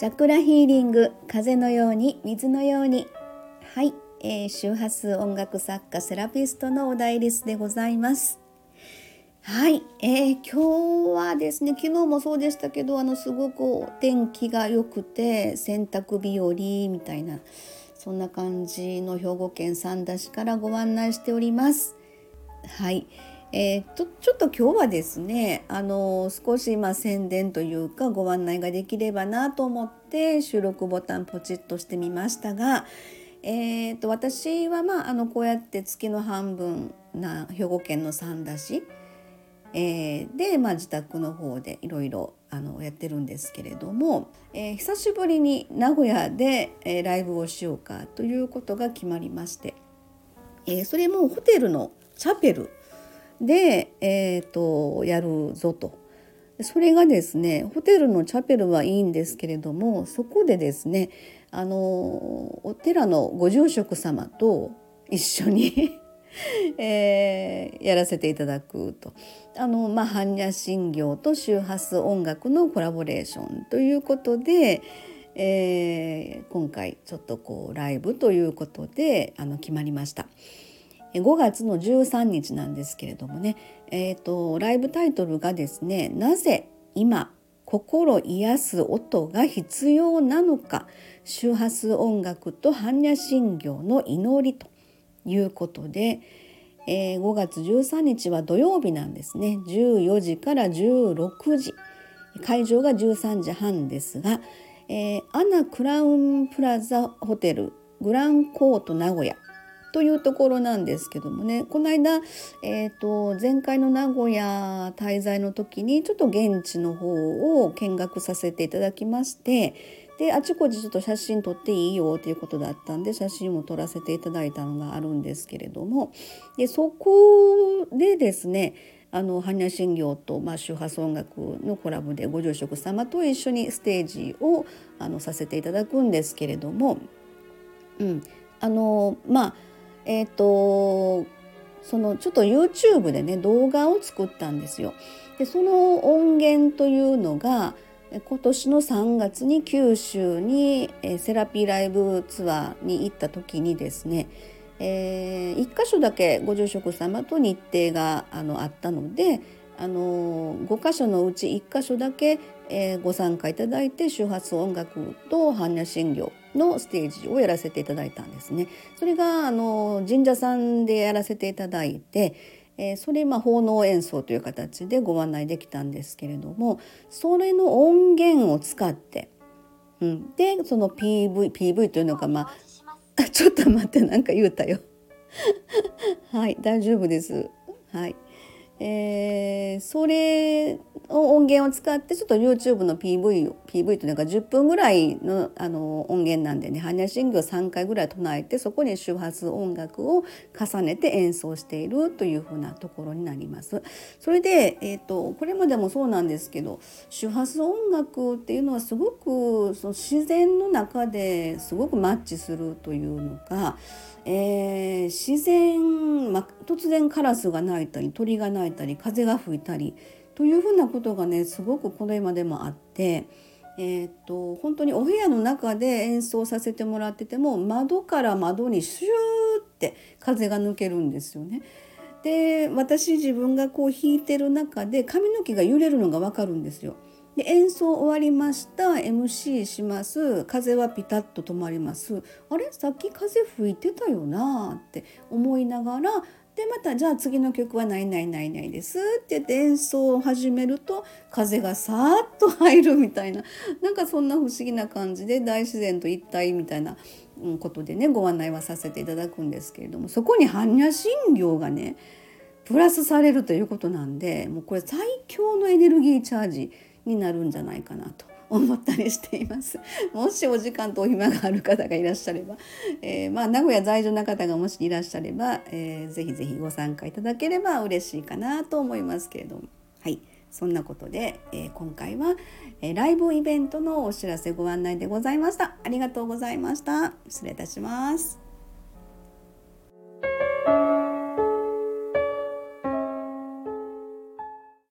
チャクラヒーリング風のように水のように。はい、えー、周波数音楽作家セラピストの小田イリスでございます。はい、えー、今日はですね昨日もそうでしたけどあのすごくお天気が良くて洗濯日和みたいなそんな感じの兵庫県三田市からご案内しております。はい、えー、とちょっと今日はですねあの少し今宣伝というかご案内ができればなと思って収録ボタンポチッとしてみましたが、えーと、私は、まあ、あのこうやって月の半分な兵庫県の三田市、えー、で、まあ、自宅の方でいろいろやってるんですけれども、えー、久しぶりに名古屋で、えー、ライブをしようかということが決まりまして、えそれもホテルのチャペルで、えーと、やるぞと。それがですねホテルのチャペルはいいんですけれどもそこでですねあのお寺のご住職様と一緒に えー、やらせていただくとあの、まあ、般若心経と周波数音楽のコラボレーションということで、えー、今回ちょっとこうライブということであの決まりました。5月の13日なんですけれどもね、えーと、ライブタイトルがですね「なぜ今心癒す音が必要なのか。周波数音楽と般若心経の祈り」ということで、えー、5月13日は土曜日なんですね。14時から16時。会場が13時半ですが、えー、アナクラウンプラザホテルグランコート名古屋。というところなんですけどもね。この間、えーと、前回の名古屋滞在の時にちょっと現地の方を見学させていただきましてであちこちちょっと写真撮っていいよということだったんで写真も撮らせていただいたのがあるんですけれども。でそこでですねあの般若心経と、まあ、周波数音楽のコラボでご住職様と一緒にステージをあのさせていただくんですけれども、うん、あのまあえっ、ー、とそのちょっと YouTube でね動画を作ったんですよ。でその音源というのが今年の3月に九州にセラピーライブツアーに行った時にですね、えー、1箇所だけご住職様と日程があのあったのであの5箇所のうち1箇所だけ、えー、ご参加いただいて周波数音楽と般若心経のステージをやらせていただいたんですね。それがあの神社さんでやらせていただいて、えー、それまあ奉納演奏という形でご案内できたんですけれどもそれの音源を使って、うん、でその PV, PV というのがまあ ちょっと待ってなんか言うたよ。はい大丈夫です。はいえー、それを音源を使ってちょっと YouTube の PV を PV というのが10分ぐらいのあの音源なんでね般若心経を3回ぐらい唱えてそこに周波数音楽を重ねて演奏しているというふうなところになります。それで、えーと、これまでもそうなんですけど周波数音楽っていうのはすごくその自然の中ですごくマッチするというのがえー、自然、ま突然カラスが鳴いたり鳥が鳴いたりいたり風が吹いたりというふうなことがねすごくこれまでもあって、えー、っと本当にお部屋の中で演奏させてもらってても窓から窓にシューって風が抜けるんですよね。で私自分がこう弾いてる中で髪の毛が揺れるのが分かるんですよ。で演奏終わりました MC します風はピタッと止まりますあれ？さっき風吹いてたよなって思いながらでまたじゃあ次の曲はないないないないですって言って演奏を始めると風がさーっと入るみたいななんかそんな不思議な感じで大自然と一体みたいなことでねご案内はさせていただくんですけれどもそこに般若心経がねプラスされるということなんでもうこれ最強のエネルギーチャージになるんじゃないかなと。思ったりしています。もしお時間とお暇がある方がいらっしゃれば、えー、まあ名古屋在住の方がもしいらっしゃれば、えー、ぜひぜひご参加いただければ嬉しいかなと思いますけれども、はい、そんなことで、えー、今回は、えー、ライブイベントのお知らせご案内でございました。ありがとうございました。失礼いたします。